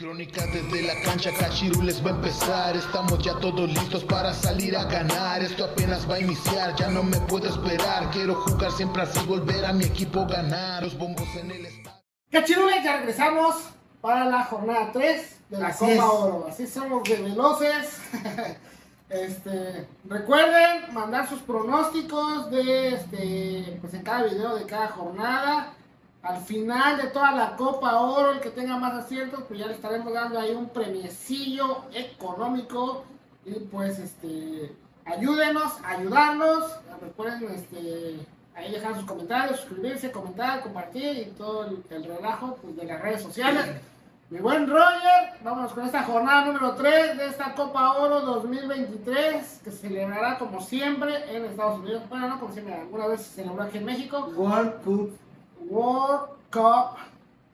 Crónica desde la cancha, Cachirules va a empezar. Estamos ya todos listos para salir a ganar. Esto apenas va a iniciar, ya no me puedo esperar. Quiero jugar siempre así, volver a mi equipo ganar. Los bombos en el estadio. Cachirules, ya regresamos para la jornada 3 de la Así Copa es. Oro. Así somos de veloces. este, recuerden mandar sus pronósticos de este, pues en cada video de cada jornada. Al final de toda la Copa Oro, el que tenga más aciertos, pues ya le estaremos dando ahí un premiecillo económico. Y pues este ayúdenos, ayudarnos. Recuerden este, ahí dejar sus comentarios, suscribirse, comentar, compartir y todo el, el relajo pues, de las redes sociales. Mi buen Roger, vámonos con esta jornada número 3 de esta Copa Oro 2023 que se celebrará como siempre en Estados Unidos. Bueno, no como siempre, alguna vez se celebró aquí en México. World Cup. World Cup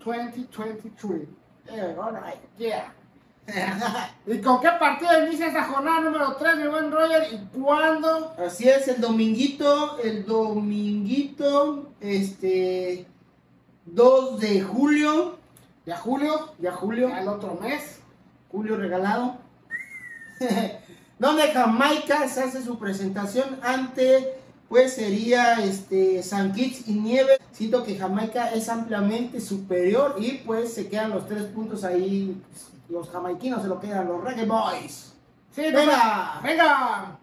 2023. Yeah, alright, yeah. ¿Y con qué partido inicia esta jornada número 3, mi buen Roger? ¿Y cuándo? Así es, el dominguito, el dominguito, este, 2 de julio, Ya julio, ya julio, ya el otro mes. julio regalado, donde Jamaica se hace su presentación ante, pues sería este, San Kitts y Nieves. Siento que Jamaica es ampliamente superior y pues se quedan los tres puntos ahí, los jamaiquinos se lo quedan, los Reggae Boys. Sí, ¡Venga! venga.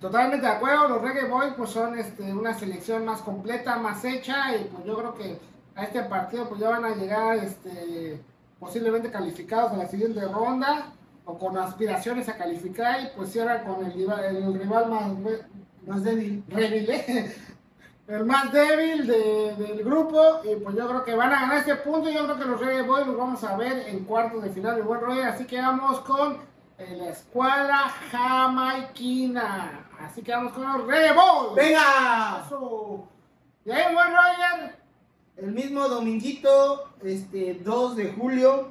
Totalmente de acuerdo, los Reggae Boys pues son este, una selección más completa, más hecha y pues yo creo que a este partido pues ya van a llegar este, posiblemente calificados a la siguiente ronda o con aspiraciones a calificar y pues cierran con el, rival- el rival más Más débil. débil, ¿eh? el más débil de- del grupo y pues yo creo que van a ganar este punto yo creo que los Reggae Boys los vamos a ver en cuartos de final de buen rollo así que vamos con eh, la escuadra jamaiquina así que vamos con los Reggae Boys ¡Venga! Y ahí buen Roger El mismo dominguito, este 2 de julio,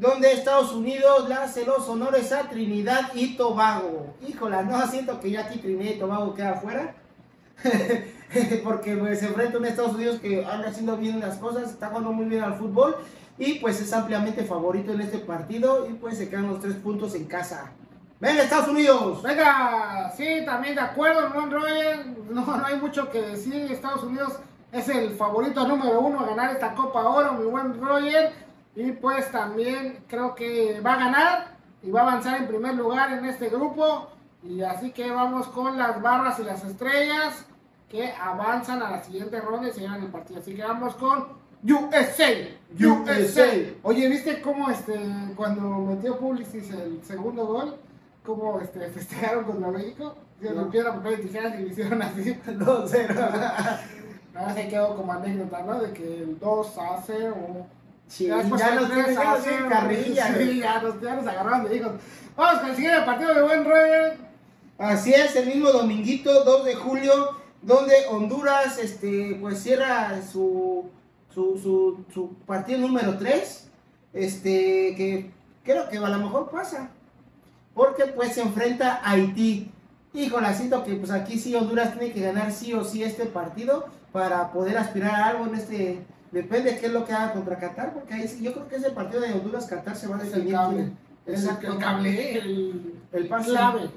donde Estados Unidos le hace los honores a Trinidad y Tobago. Híjola, no siento que ya aquí Trinidad y Tobago queda afuera. Porque pues, se enfrenta a un Estados Unidos que anda haciendo bien las cosas, está jugando muy bien al fútbol y pues es ampliamente favorito en este partido y pues se quedan los tres puntos en casa. ¡Venga, Estados Unidos! Venga, sí, también de acuerdo, Roger. No, no hay mucho que decir. Estados Unidos es el favorito número uno a ganar esta Copa Oro, mi buen Roger. Y pues también creo que va a ganar y va a avanzar en primer lugar en este grupo. Y así que vamos con las barras y las estrellas que avanzan a la siguiente ronda y se llevan el partido. Así que vamos con USA. USA. Oye, ¿viste cómo este cuando metió Pulisic el segundo gol? ¿Cómo este, festejaron contra México? Se No. rompieron papel y tijeras y lo hicieron así. 2-0. Nada más se quedó como anécdota, ¿no? De que el 2 a 0. Sí, Ya nos 3 tienen ya nos 0, tienen carrilla. Sí, ya nos, ya nos agarraron de hijos. Vamos con el siguiente partido de buen Roger. Así es, el mismo dominguito, 2 de julio, donde Honduras este, pues cierra su, su, su, su partido número 3, este, que creo que a lo mejor pasa, porque pues se enfrenta a Haití. Híjole, siento que pues aquí sí Honduras tiene que ganar sí o sí este partido para poder aspirar a algo en este... Depende qué es lo que haga contra Qatar, porque ahí yo creo que ese partido de Honduras-Qatar se va a Es el definir. cable. Es el, el cable, el, El pase. clave.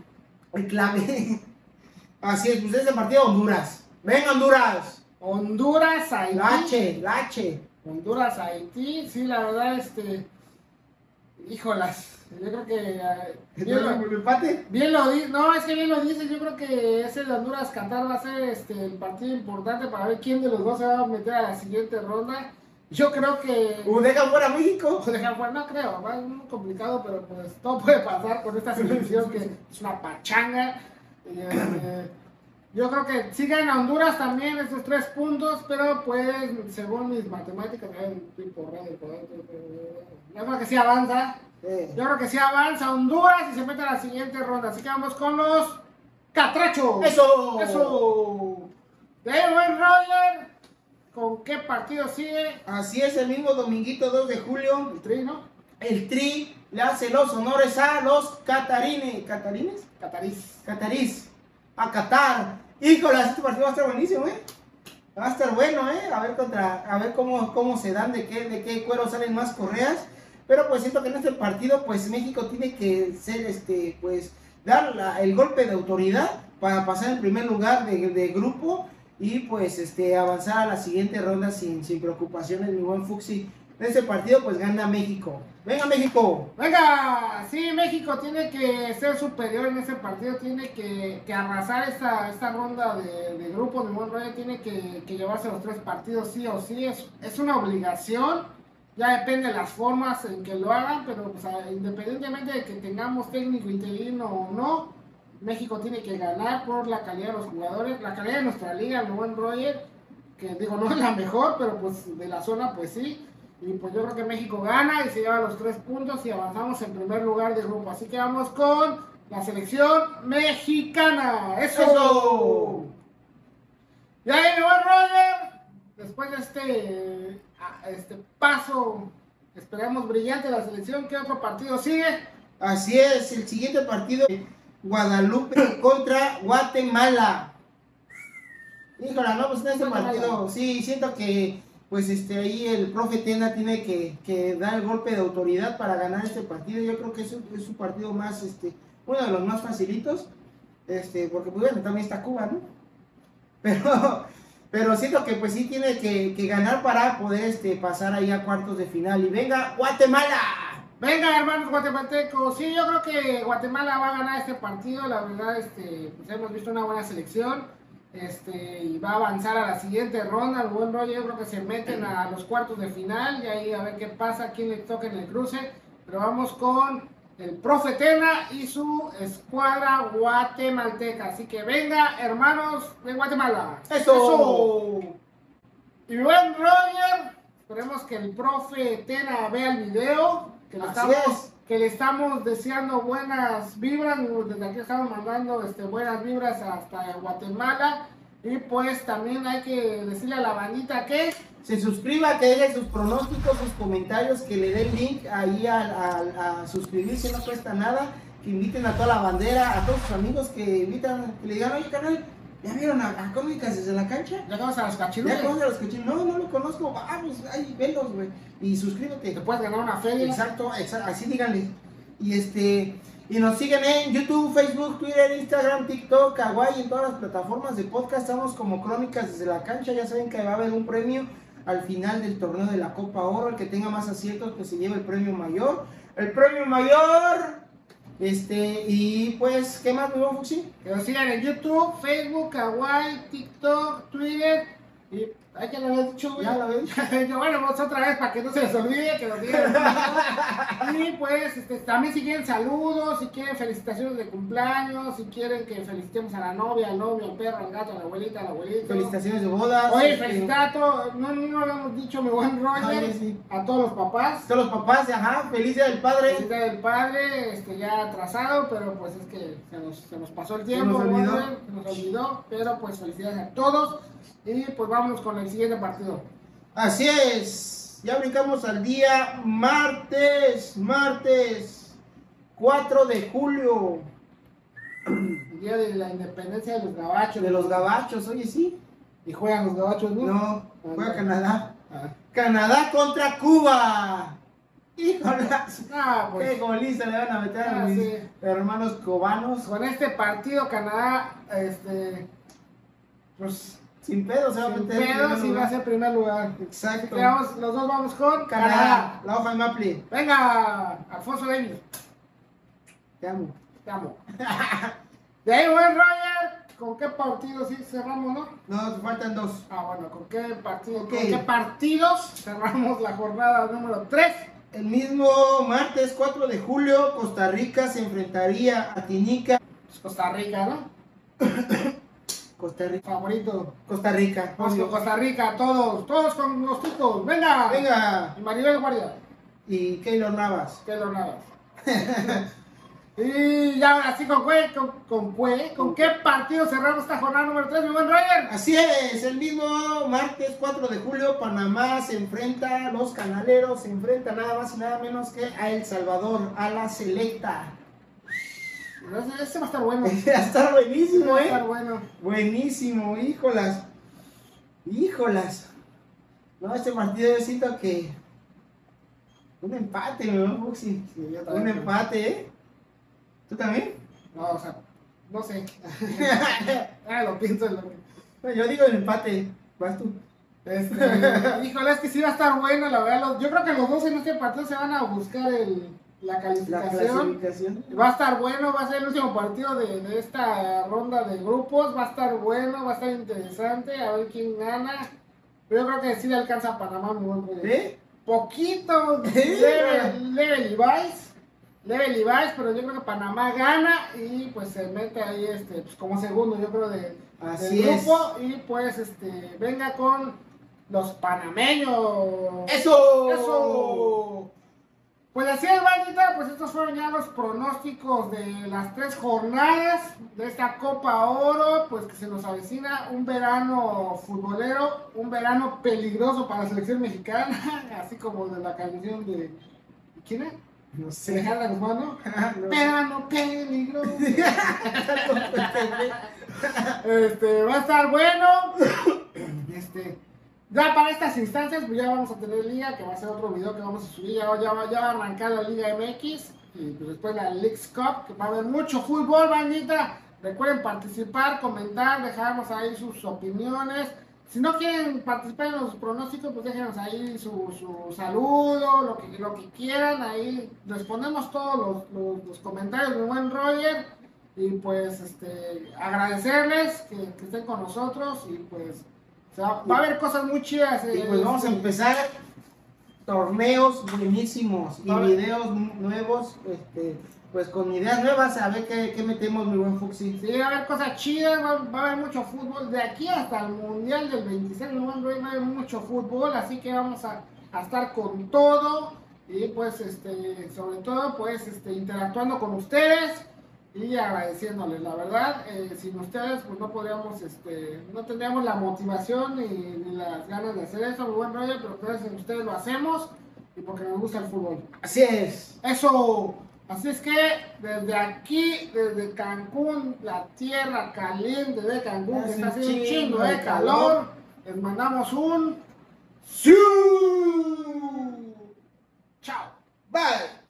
El clave. Así es, pues ese partido Honduras. Venga Honduras. Honduras, Haití. Lache, Lache. Honduras, Haití, sí, la verdad, este. Híjolas, yo creo que. eh, bien, lo, ¿El empate? bien lo di- no, es que bien lo dices, yo creo que ese de Honduras Qatar va a ser este, el partido importante para ver quién de los dos se va a meter a la siguiente ronda. Yo creo que. ¿O deja fuera México? o dejar fuera, no creo, va a ser muy complicado, pero pues todo puede pasar con esta selección que es una pachanga. Este, yo creo que sí gana Honduras también esos tres puntos, pero pues según mis matemáticas, estoy yo creo que sí avanza. Yo creo que sí avanza Honduras y se mete a la siguiente ronda. Así que vamos con los catrachos. ¡Eso! Eso. De buen Roger. ¿Con qué partido sigue? Así es, el mismo dominguito 2 de julio. El Tri, ¿no? El Tri le hace los honores a los catarines. ¿Catarines? Catarís. Catarís. A Qatar. Híjole, este partido va a estar buenísimo, ¿eh? Va a estar bueno, ¿eh? A ver contra, a ver cómo, cómo se dan, de qué, de qué cuero salen más correas. pero pues siento que en este partido pues México tiene que ser este pues dar el golpe de autoridad para pasar en primer lugar de, de grupo y pues este avanzar a la siguiente ronda sin, sin preocupaciones mi buen Fuxi en este partido pues gana México. Venga México. Venga, sí, México tiene que ser superior en ese partido, tiene que, arrasar esta, esta ronda de, de grupos de buen tiene que, llevarse los tres partidos sí o sí, es, es una obligación, ya depende de las formas en que lo hagan, pero independientemente de que tengamos técnico interino o no, México tiene que ganar por la calidad de los jugadores, la calidad de nuestra liga, el buen Roger, que digo, no es la mejor, pero pues de la zona pues sí. Y pues yo creo que México gana y se lleva los tres puntos y avanzamos en primer lugar de grupo. Así que vamos con la selección mexicana. ¡Eso! Eso. Y ahí buen Roger, después de este, ah, este paso, esperamos brillante de la selección, ¿qué otro partido sigue? Así es, el siguiente partido Guadalupe contra Guatemala. Híjole, no, pues en este Guatemala. partido, sí, siento que pues este ahí el profe Tena tiene que, que dar el golpe de autoridad para ganar este partido. Yo creo que es es partido más, este, uno de los más facilitos, este, porque pues bueno, también está Cuba, ¿no? Pero, pero siento que pues sí tiene que, que ganar para poder este, pasar ahí a cuartos de final. Y venga, Guatemala. Venga, hermanos guatemaltecos. Sí, yo creo que Guatemala va a ganar este partido. La verdad, este, pues hemos visto una buena selección. Este, y va a avanzar a la siguiente ronda. El buen rollo, yo creo que se meten a los cuartos de final. Y ahí a ver qué pasa, quién le toca en el cruce. Pero vamos con el profe Tena y su escuadra guatemalteca. Así que venga, hermanos de Guatemala. Eso. Y buen Roger, esperemos que el profe Tena vea el video, que Así estamos, es. Que le estamos deseando buenas vibras, desde aquí estamos mandando este, buenas vibras hasta Guatemala. Y pues también hay que decirle a la bandita que se suscriba, que deje sus pronósticos, sus comentarios, que le den link ahí al- al- a, suscribirse, no cuesta nada, que inviten a toda la bandera, a todos sus amigos que invitan, que le digan, oye canal, ¿ya vieron a, a Cómicas desde la cancha? ya vamos a los ¿Ya cachirules. conoces a los cochinos? No, no lo conozco, vamos, ay, velos, güey, y suscríbete. Te puedes ganar una feria. Exacto, exacto, así díganle. Y este, y nos siguen en YouTube, Facebook, Twitter, Instagram, TikTok, Kawaii, en todas las plataformas de podcast. Estamos como Crónicas desde la cancha. Ya saben que va a haber un premio al final del torneo de la Copa Oro. El que tenga más aciertos, pues se lleva el premio mayor. El premio mayor. Este, y pues, ¿qué más, mi Fuxi? Que nos sigan en YouTube, Facebook, Kawaii, TikTok, Twitter. Y hay que lo había dicho, güey. Ya lo ves. Yo, bueno, vamos otra vez para que no se les olvide, que nos digan. y pues, este, también si quieren saludos, si quieren felicitaciones de cumpleaños, si quieren que felicitemos a la novia, al novio, al perro, al gato, a la abuelita, al abuelito. Felicitaciones de bodas. Oye, este, todos, no, no, no habíamos dicho mi buen Roger, Ay, sí. a todos los papás. Todos los papás, ajá, feliz día del padre. Felicidad del padre, este, ya atrasado, pero pues es que se nos, se nos pasó el tiempo, nos olvidó. Roger, se nos olvidó, pero pues felicidades a todos. Y pues vámonos con el siguiente partido. Así es, ya brincamos al día martes, martes 4 de julio. El día de la independencia de los gabachos. de los gabachos, oye sí, Y juegan los gabachos, ¿no? no, juega Canadá, Ah, Canadá contra Cuba, híjolas, Ah, qué pues goliza le van a meter a Ah, mis sí. hermanos cubanos, con este partido Canadá, este, pues sin pedo se va a sin meter en pedo sí va a ser primer lugar. exacto, Quedamos- los dos vamos con Canadá, la hoja de Maple, Venga, Alfonso Davis. te amo, Te amo. De ahí, buen Roger, ¿con qué partido sí cerramos, no? nos faltan dos, Ah, bueno, ¿con qué partido? ¿Con qué partidos cerramos la jornada número 3? el mismo martes 4 de julio Costa Rica se enfrentaría a Tinica, Pues Costa Rica, ¿no? Costa Rica, Favorito. Costa Rica, obvio. Costa Rica, todos, todos con los ticos. Venga. Venga, Y Maribel Guardia, y Keylor Navas. lo nada. y ya ahora sí, ¿con qué, con, con qué, con qué partido cerramos esta jornada número 3, mi buen Roger? Así es, el mismo martes 4 de julio Panamá se enfrenta, los canaleros se enfrentan nada más y nada menos que a El Salvador, a la selecta. Ese, ese va a estar bueno. Va a estar buenísimo, va a eh. estar bueno. Buenísimo, híjolas. Híjolas. No, este partido yo siento que Un empate. Sí, yo Un empate, ¿eh? ¿Tú también? No, o sea, no sé. ah, lo pienso en lo. Bueno, yo digo el empate. Vas tú. Este, híjole, es que sí va a estar bueno, la verdad. yo creo que los dos en este partido se van a buscar el, la calificación. Va a estar bueno, va a ser el último partido de, de esta ronda de grupos. Va a estar bueno, va a estar interesante. A ver quién gana. Pero yo creo que sí le alcanza a Panamá muy buen juego. ¿Eh? Poquito Sí. leve, leve Levi's. Leve Levi's, pero yo creo que Panamá gana y pues se mete ahí este, pues, como segundo, yo creo, de, Así del es. grupo. Y pues este venga con los panameños. ¡Eso! ¡Eso! Pues así es, bandita, pues estos fueron ya los pronósticos de las tres jornadas de esta Copa Oro, pues que se nos avecina un verano futbolero, un verano peligroso para la selección mexicana, así como de la canción de... ¿Quién es? No Alejandra Guzmán, ¿no? No. Verano peligroso. este, va a estar bueno. Este, ya para estas instancias, pues ya vamos a tener liga, que va a ser otro video que vamos a subir. Ya, ya va- a arrancar la Liga MX y pues después la Leagues Cup, que va a haber mucho fútbol, bandita. Recuerden participar, comentar, dejarnos ahí sus opiniones. Si no quieren participar en los pronósticos, pues déjenos ahí su, su saludo, lo que, lo que quieran. Ahí respondemos todos los, los- comentarios de buen Roger. Y pues este, agradecerles que estén con nosotros. Y pues o sea, va a haber cosas muy chidas. Y eh, pues vamos a empezar torneos buenísimos y videos nu- nuevos, este, pues con ideas nuevas, a ver qué, qué metemos, mi buen Fuxi. Sí, va a haber cosas chidas, va, va a haber mucho fútbol. De aquí hasta el Mundial del 26 de noviembre va a haber mucho fútbol, así que vamos a, a estar con todo. Y pues, este, sobre todo, pues, este, interactuando con ustedes y agradeciéndoles. La verdad, eh, sin ustedes, pues no podríamos, este, no tendríamos la motivación ni, ni las ganas de hacer eso, muy buen rollo, pero gracias a ustedes lo hacemos y porque nos gusta el fútbol. Así es. Eso. Así es que desde aquí, desde Cancún, la tierra caliente de Cancún, que Hace está haciendo un chingo chingo de de calor, calor. les mandamos un ¡Siu! Chao. Bye.